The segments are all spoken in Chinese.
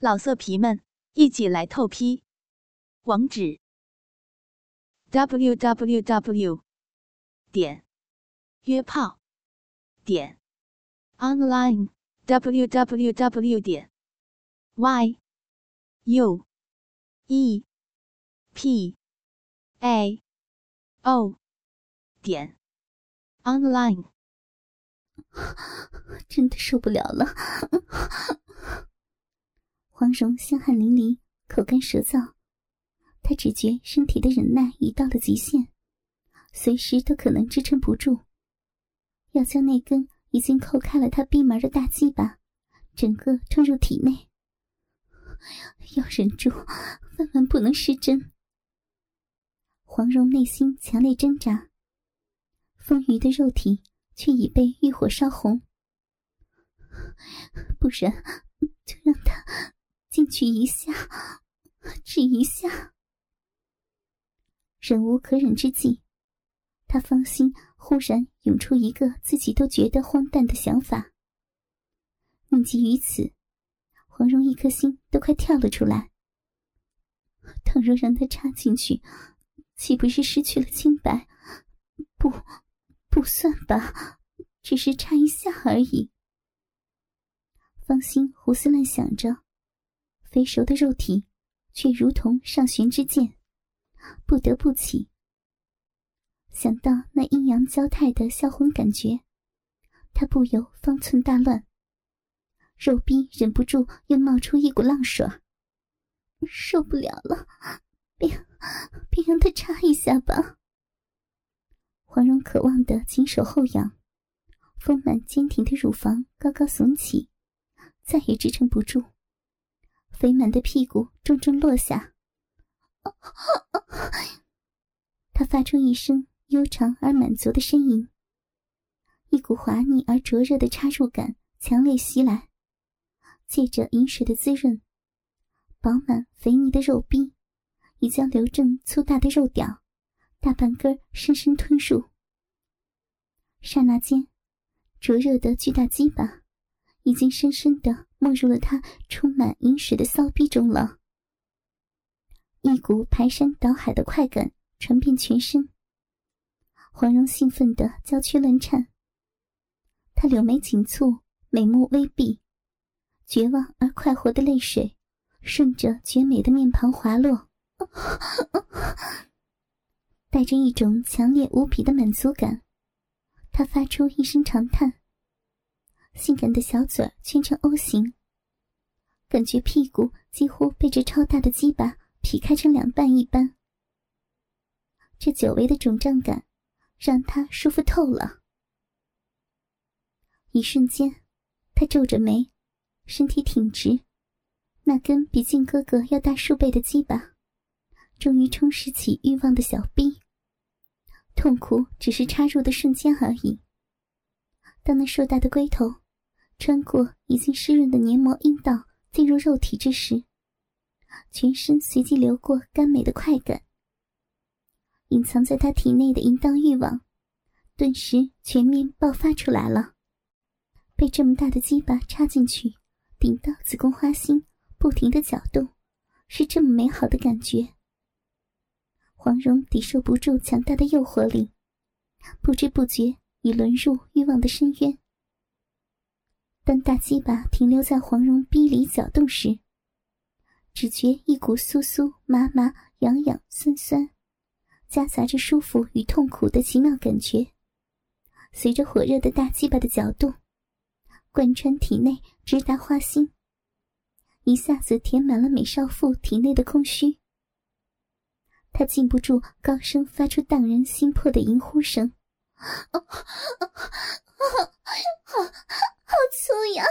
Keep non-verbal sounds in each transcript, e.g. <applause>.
老色皮们，一起来透批！网址：w w w 点约炮点 online w w w 点 y u e p a o 点 online。真的受不了了。黄蓉香汗淋漓，口干舌燥，她只觉身体的忍耐已到了极限，随时都可能支撑不住，要将那根已经扣开了她闭门的大鸡巴，整个吞入体内。要忍住，万万不能失真。黄蓉内心强烈挣扎，丰腴的肉体却已被欲火烧红，<laughs> 不然就让他。进去一下，只一下。忍无可忍之际，他芳心忽然涌出一个自己都觉得荒诞的想法。念及于此，黄蓉一颗心都快跳了出来。倘若让他插进去，岂不是失去了清白？不，不算吧，只是插一下而已。芳心胡思乱想着。肥熟的肉体，却如同上弦之箭，不得不起。想到那阴阳交泰的销魂感觉，他不由方寸大乱，肉壁忍不住又冒出一股浪水。受不了了，别别让他插一下吧。黄蓉渴望的紧守后仰，丰满坚挺的乳房高高耸起，再也支撑不住。肥满的屁股重重落下，<laughs> 他发出一声悠长而满足的呻吟。一股滑腻而灼热的插入感强烈袭来，借着饮水的滋润，饱满肥腻的肉壁已将刘正粗大的肉屌大半根深深吞入。刹那间，灼热的巨大鸡巴已经深深的。没入了他充满淫水的骚逼中了，一股排山倒海的快感传遍全身。黄蓉兴奋的娇躯乱颤，她柳眉紧蹙，美目微闭，绝望而快活的泪水顺着绝美的面庞滑落，带着一种强烈无比的满足感，她发出一声长叹。性感的小嘴圈成 O 型，感觉屁股几乎被这超大的鸡巴劈开成两半一般。这久违的肿胀感，让他舒服透了。一瞬间，他皱着眉，身体挺直，那根比靖哥哥要大数倍的鸡巴，终于充实起欲望的小臂。痛苦只是插入的瞬间而已。当那硕大的龟头。穿过已经湿润的黏膜阴道进入肉体之时，全身随即流过甘美的快感。隐藏在他体内的淫荡欲望，顿时全面爆发出来了。被这么大的鸡巴插进去，顶到子宫花心，不停的搅动，是这么美好的感觉。黄蓉抵受不住强大的诱惑力，不知不觉已沦入欲望的深渊。当大鸡巴停留在黄蓉逼里搅动时，只觉一股酥酥麻麻、痒痒酸酸，夹杂着舒服与痛苦的奇妙感觉，随着火热的大鸡巴的搅动，贯穿体内，直达花心，一下子填满了美少妇体内的空虚。她禁不住高声发出荡人心魄的淫呼声。好，<laughs> 好粗呀！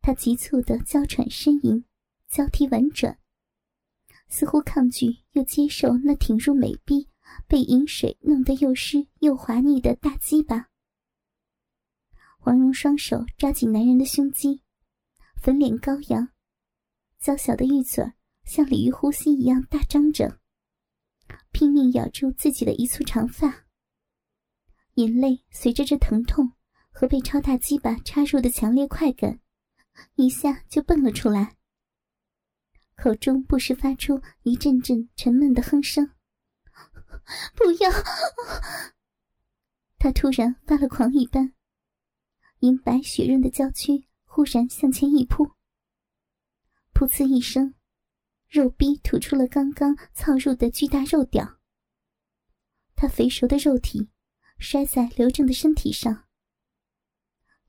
他急促的娇喘呻吟，交替婉转，似乎抗拒又接受那挺入美臂、被饮水弄得又湿又滑腻的大鸡巴。黄蓉双手抓紧男人的胸肌，粉脸高扬，娇小的玉嘴像鲤鱼呼吸一样大张着，拼命咬住自己的一簇长发。眼泪随着这疼痛和被超大鸡巴插入的强烈快感，一下就蹦了出来，口中不时发出一阵阵沉闷的哼声。<laughs> 不要！他突然发了狂一般，银白雪润的娇躯忽然向前一扑，噗呲一声，肉逼吐出了刚刚操入的巨大肉屌。他肥熟的肉体摔在刘正的身体上，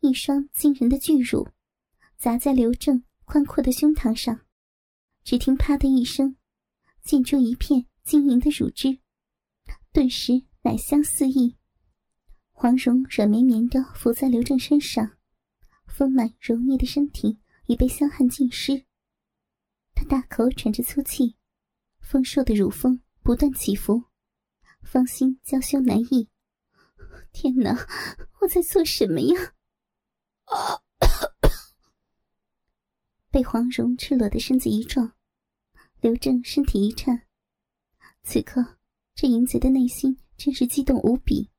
一双惊人的巨乳砸在刘正宽阔的胸膛上，只听“啪”的一声，溅出一片晶莹的乳汁。顿时奶香四溢，黄蓉软绵绵的伏在刘正身上，丰满柔腻的身体已被香汗浸湿。他大口喘着粗气，丰硕的乳峰不断起伏，芳心娇羞难抑。天哪，我在做什么呀？<coughs> 被黄蓉赤裸的身子一撞，刘正身体一颤，此刻。这淫贼的内心真是激动无比，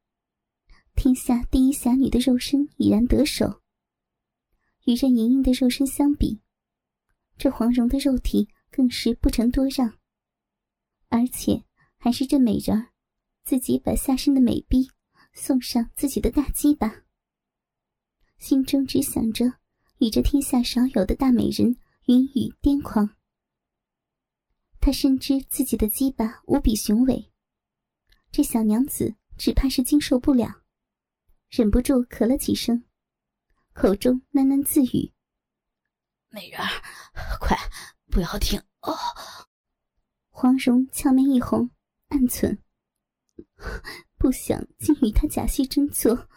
天下第一侠女的肉身已然得手。与任盈盈的肉身相比，这黄蓉的肉体更是不成多让，而且还是这美人儿自己把下身的美逼送上自己的大鸡巴，心中只想着与这天下少有的大美人云雨癫狂。他深知自己的鸡巴无比雄伟。这小娘子只怕是经受不了，忍不住咳了几声，口中喃喃自语：“美人儿，快不要停哦！”黄蓉俏面一红，暗忖：“不想竟与他假戏真做，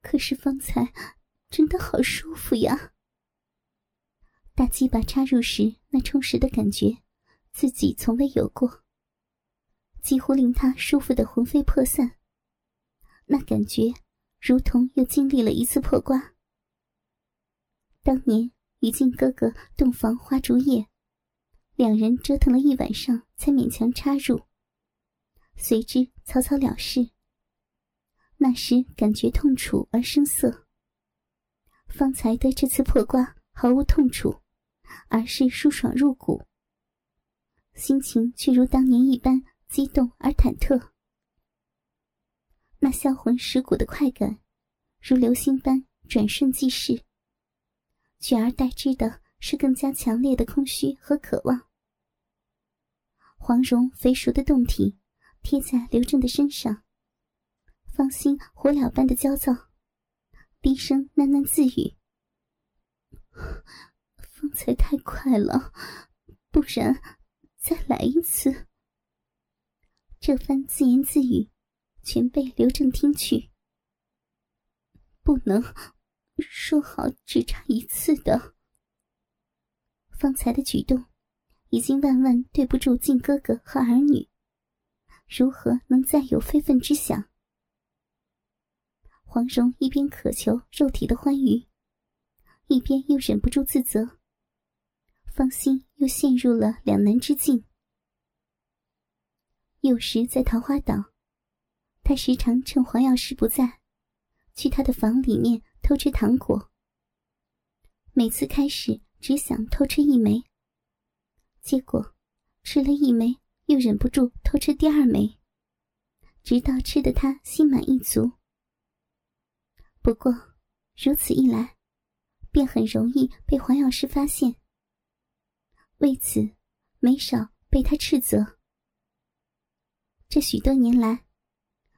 可是方才真的好舒服呀！大鸡巴插入时那充实的感觉，自己从未有过。”几乎令他舒服的魂飞魄散，那感觉如同又经历了一次破瓜。当年与静哥哥洞房花烛夜，两人折腾了一晚上才勉强插入，随之草草了事。那时感觉痛楚而生涩，方才的这次破瓜毫无痛楚，而是舒爽入骨，心情却如当年一般。激动而忐忑，那销魂蚀骨的快感，如流星般转瞬即逝。取而代之的是更加强烈的空虚和渴望。黄蓉肥熟的胴体贴在刘正的身上，芳心火燎般的焦躁，低声喃喃自语：“方才太快了，不然再来一次。”这番自言自语，全被刘正听去。不能说好只差一次的。方才的举动，已经万万对不住靖哥哥和儿女，如何能再有非分之想？黄蓉一边渴求肉体的欢愉，一边又忍不住自责，芳心又陷入了两难之境。有时在桃花岛，他时常趁黄药师不在，去他的房里面偷吃糖果。每次开始只想偷吃一枚，结果吃了一枚又忍不住偷吃第二枚，直到吃的他心满意足。不过如此一来，便很容易被黄药师发现，为此没少被他斥责。这许多年来，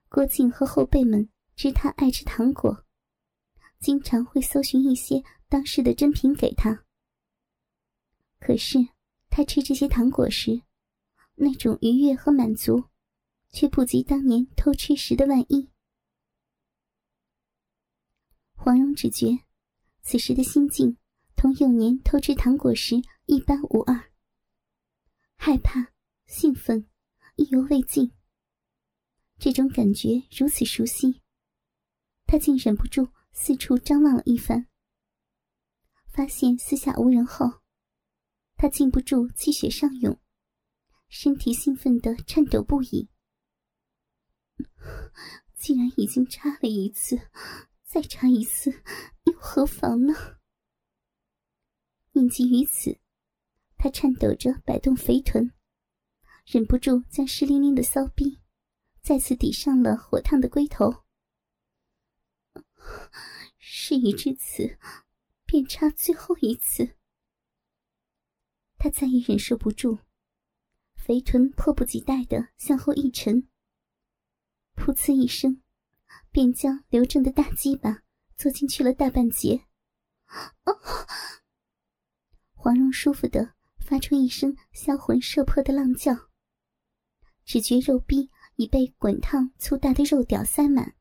郭靖和后辈们知他爱吃糖果，经常会搜寻一些当时的珍品给他。可是他吃这些糖果时，那种愉悦和满足，却不及当年偷吃时的万一。黄蓉只觉此时的心境同幼年偷吃糖果时一般无二，害怕、兴奋，意犹未尽。这种感觉如此熟悉，他竟忍不住四处张望了一番。发现四下无人后，他禁不住气血上涌，身体兴奋的颤抖不已。<laughs> 既然已经插了一次，再插一次又何妨呢？念及于此，他颤抖着摆动肥臀，忍不住将湿淋淋的骚逼再次抵上了火烫的龟头。事已至此，便插最后一次。他再也忍受不住，肥臀迫不及待的向后一沉，噗呲一声，便将刘正的大鸡巴坐进去了大半截。黄蓉舒服的发出一声销魂摄魄的浪叫，只觉肉壁已被滚烫粗大的肉屌塞满，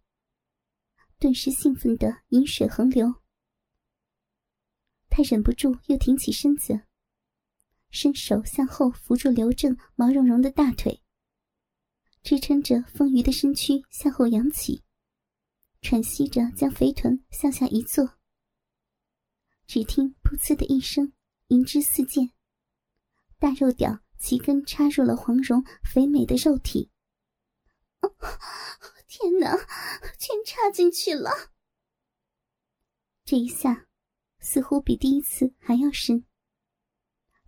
顿时兴奋的饮水横流。他忍不住又挺起身子。伸手向后扶住刘正毛茸茸的大腿，支撑着丰腴的身躯向后扬起，喘息着将肥臀向下一坐。只听“噗呲”的一声，银枝四溅，大肉屌齐根插入了黄蓉肥美的肉体。天哪，全插进去了！这一下，似乎比第一次还要深。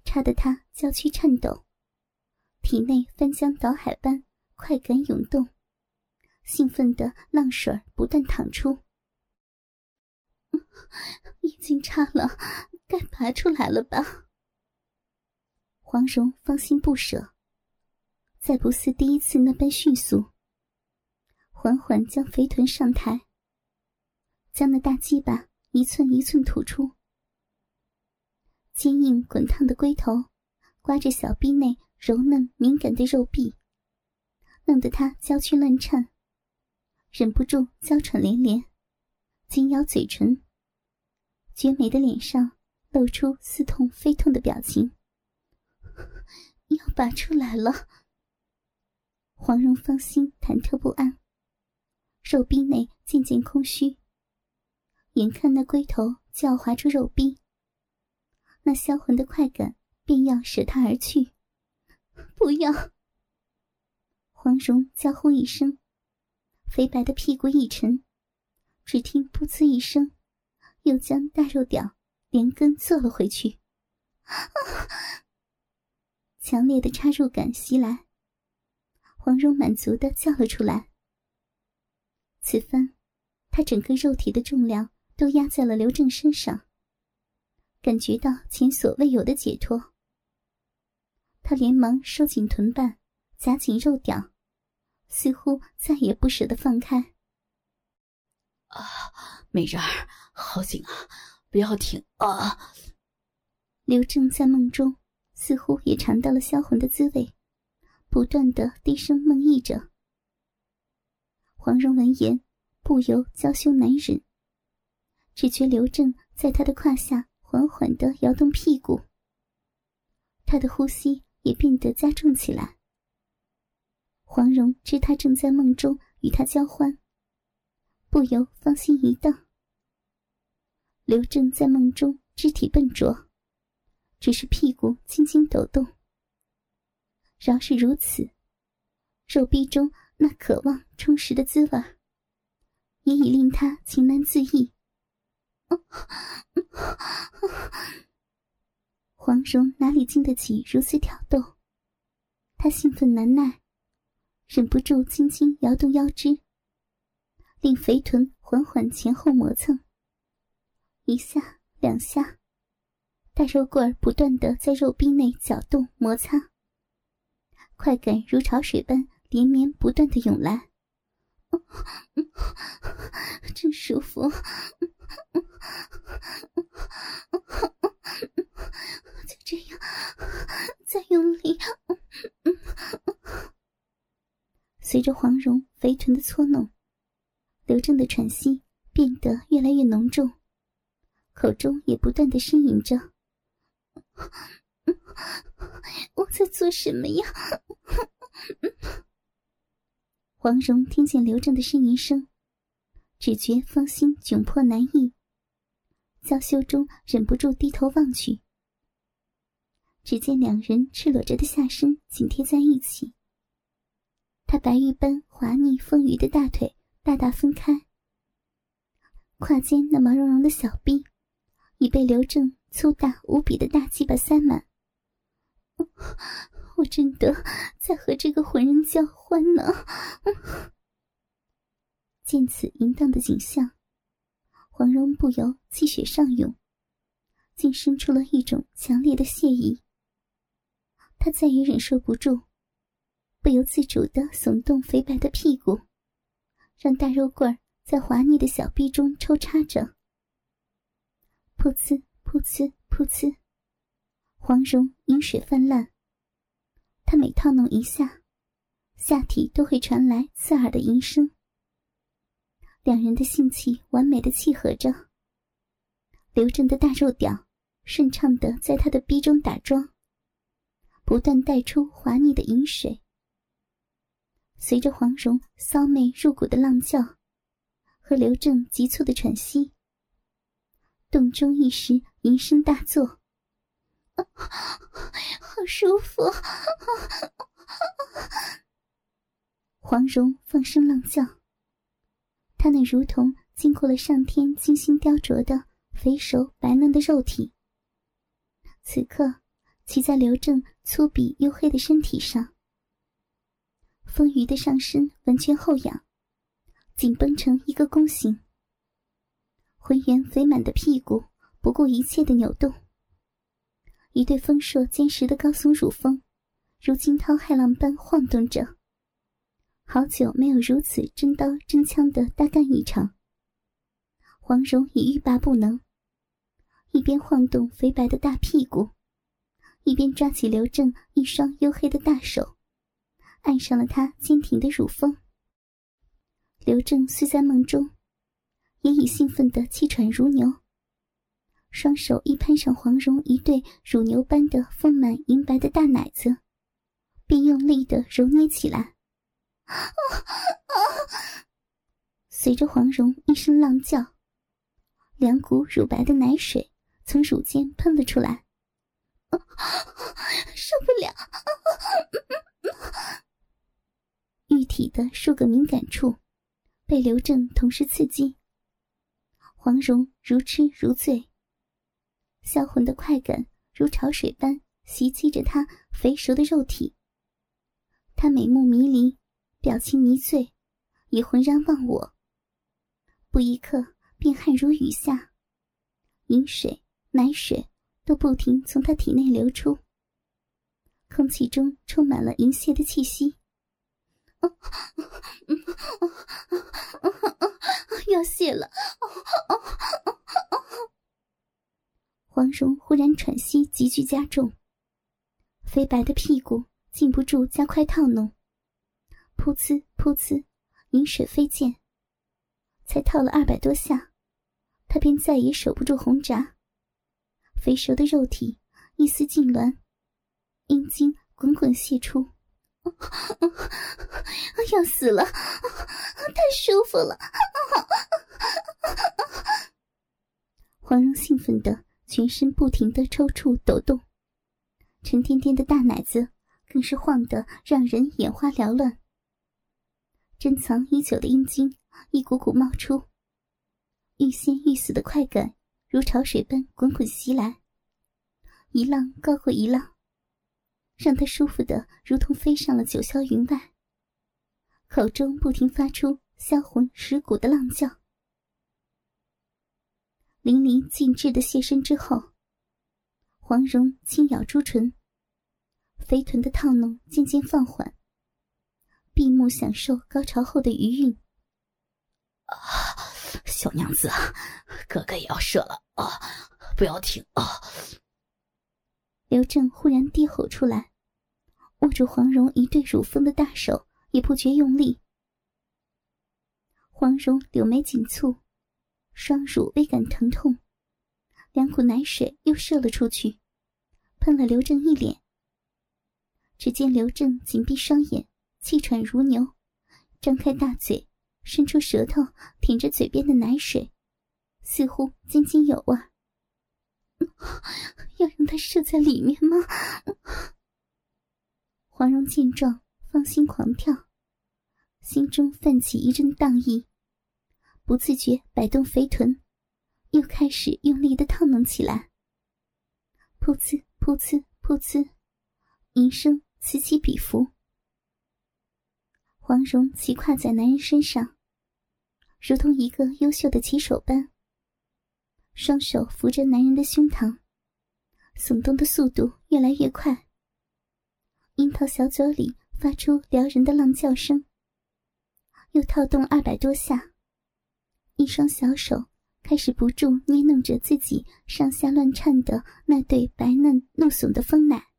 插得他娇躯颤抖，体内翻江倒海般快感涌动，兴奋的浪水不断淌出。已经插了，该拔出来了吧？黄蓉芳心不舍，再不似第一次那般迅速，缓缓将肥臀上抬，将那大鸡巴一寸一寸吐出。坚硬滚烫的龟头，刮着小臂内柔嫩敏感的肉壁，弄得他娇躯乱颤，忍不住娇喘连连，紧咬嘴唇。绝美的脸上露出似痛非痛的表情。<laughs> 要拔出来了。黄蓉芳心忐忑不安，肉壁内渐渐空虚，眼看那龟头就要划出肉壁。那销魂的快感便要舍他而去，<laughs> 不要！黄蓉娇呼一声，肥白的屁股一沉，只听“噗呲”一声，又将大肉屌连根坐了回去。强烈的插入感袭来，黄蓉满足的叫了出来。此番，她整个肉体的重量都压在了刘正身上。感觉到前所未有的解脱，他连忙收紧臀瓣，夹紧肉屌，似乎再也不舍得放开。啊，美人儿，好紧啊！不要停啊！刘正在梦中似乎也尝到了销魂的滋味，不断的低声梦呓着。黄蓉闻言，不由娇羞难忍，只觉刘正在他的胯下。缓缓的摇动屁股，他的呼吸也变得加重起来。黄蓉知他正在梦中与他交欢，不由芳心一荡。刘正在梦中肢体笨拙，只是屁股轻轻抖动。饶是如此，肉壁中那渴望充实的滋味，也已令他情难自抑。黄蓉哪里经得起如此挑逗？她兴奋难耐，忍不住轻轻摇动腰肢，令肥臀缓缓前后磨蹭。一下两下，大肉棍儿不断的在肉壁内搅动摩擦，快感如潮水般连绵不断的涌来，真舒服。就这样，再用力。随着黄蓉肥臀的搓弄，刘正的喘息变得越来越浓重，口中也不断的呻吟着：“ <laughs> 我在做什么呀？” <laughs> 黄蓉听见刘正的呻吟声。只觉芳心窘迫难抑，娇羞中忍不住低头望去。只见两人赤裸着的下身紧贴在一起，他白玉般滑腻丰腴的大腿大大分开，胯间那毛茸茸的小臂已被刘正粗大无比的大鸡巴塞满。我真的在和这个混人交欢呢。见此淫荡的景象，黄蓉不由气血上涌，竟生出了一种强烈的谢意。她再也忍受不住，不由自主的耸动肥白的屁股，让大肉棍在滑腻的小臂中抽插着。噗呲噗呲噗呲，黄蓉饮水泛滥。他每套弄一下，下体都会传来刺耳的吟声。两人的性器完美的契合着。刘正的大肉屌顺畅的在他的逼中打桩，不断带出滑腻的饮水。随着黄蓉骚媚入骨的浪叫和刘正急促的喘息，洞中一时吟声大作。好舒服！黄蓉放声浪叫，她那如同经过了上天精心雕琢的肥熟白嫩的肉体，此刻骑在刘正粗鄙黝黑的身体上，丰腴的上身完全后仰，紧绷成一个弓形，浑圆肥满的屁股不顾一切的扭动。一对丰硕坚实的高耸乳峰，如惊涛骇浪般晃动着。好久没有如此真刀真枪的大干一场。黄蓉已欲罢不能，一边晃动肥白的大屁股，一边抓起刘正一双黝黑的大手，按上了他坚挺的乳峰。刘正虽在梦中，也已兴奋得气喘如牛。双手一攀上黄蓉一对乳牛般的丰满银白的大奶子，便用力的揉捏起来。随着黄蓉一声浪叫，两股乳白的奶水从乳尖喷了出来。<laughs> 受不了！玉体的数个敏感处被刘正同时刺激，黄蓉如痴如醉。销魂的快感如潮水般袭击着她肥熟的肉体。她美目迷离，表情迷醉，已浑然忘我。不一刻，便汗如雨下，饮水、奶水都不停从她体内流出，空气中充满了淫亵的气息。<laughs> 要泄了！黄蓉忽然喘息急剧加重，肥白的屁股禁不住加快套弄，噗呲噗呲，饮水飞溅。才套了二百多下，他便再也守不住红闸，肥熟的肉体一丝痉挛，阴茎滚滚泄出，要死了，太舒服了！黄蓉兴奋的。全身不停的抽搐抖动，沉甸甸的大奶子更是晃得让人眼花缭乱。珍藏已久的阴茎一股股冒出，欲仙欲死的快感如潮水般滚滚袭来，一浪高过一浪，让他舒服的如同飞上了九霄云外，口中不停发出销魂蚀骨的浪叫。淋漓尽致的谢身之后，黄蓉轻咬朱唇，肥臀的套弄渐渐放缓，闭目享受高潮后的余韵。啊，小娘子，哥哥也要射了啊！不要停啊！刘正忽然低吼出来，握住黄蓉一对乳峰的大手也不觉用力。黄蓉柳眉紧蹙。双乳微感疼痛，两股奶水又射了出去，喷了刘正一脸。只见刘正紧闭双眼，气喘如牛，张开大嘴，伸出舌头舔着嘴边的奶水，似乎津津有味。要让他射在里面吗？黄蓉见状，芳心狂跳，心中泛起一阵荡意。不自觉摆动肥臀，又开始用力的套弄起来。噗呲噗呲噗呲，银声此起彼伏。黄蓉骑跨在男人身上，如同一个优秀的骑手般，双手扶着男人的胸膛，耸动的速度越来越快。樱桃小嘴里发出撩人的浪叫声，又套动二百多下，一双小手开始不住捏弄着自己上下乱颤的那对白嫩怒耸的丰奶。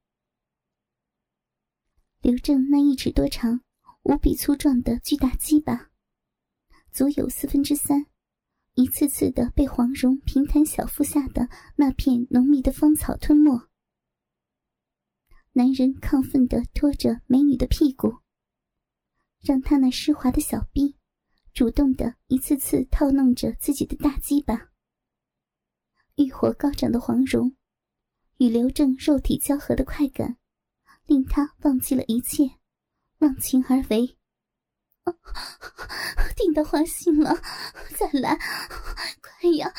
刘正那一尺多长、无比粗壮的巨大鸡巴，足有四分之三，一次次的被黄蓉平坦小腹下的那片浓密的芳草吞没。男人亢奋地拖着美女的屁股，让她那湿滑的小臂主动地一次次套弄着自己的大鸡巴。欲火高涨的黄蓉与刘正肉体交合的快感，令他忘记了一切，忘情而为。顶到花心了，再来，快呀！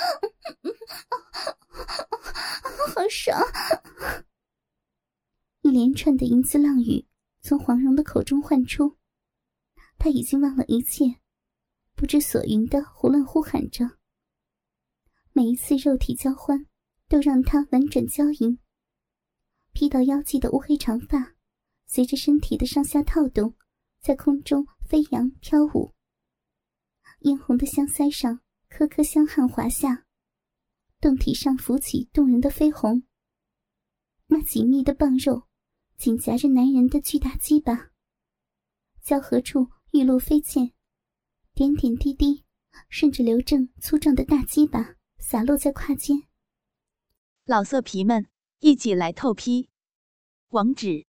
好爽！一连串的银字浪语从黄蓉的口中唤出，他已经忘了一切，不知所云的胡乱呼喊着。每一次肉体交欢，都让他婉转娇吟。披到腰际的乌黑长发，随着身体的上下套动，在空中飞扬飘舞。嫣红的香腮上颗颗香汗滑下，胴体上浮起动人的绯红。那紧密的棒肉。紧夹着男人的巨大鸡巴，交合处玉露飞溅，点点滴滴顺着刘正粗壮的大鸡巴洒落在胯间。老色皮们，一起来透批！网址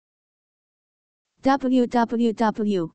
：w w w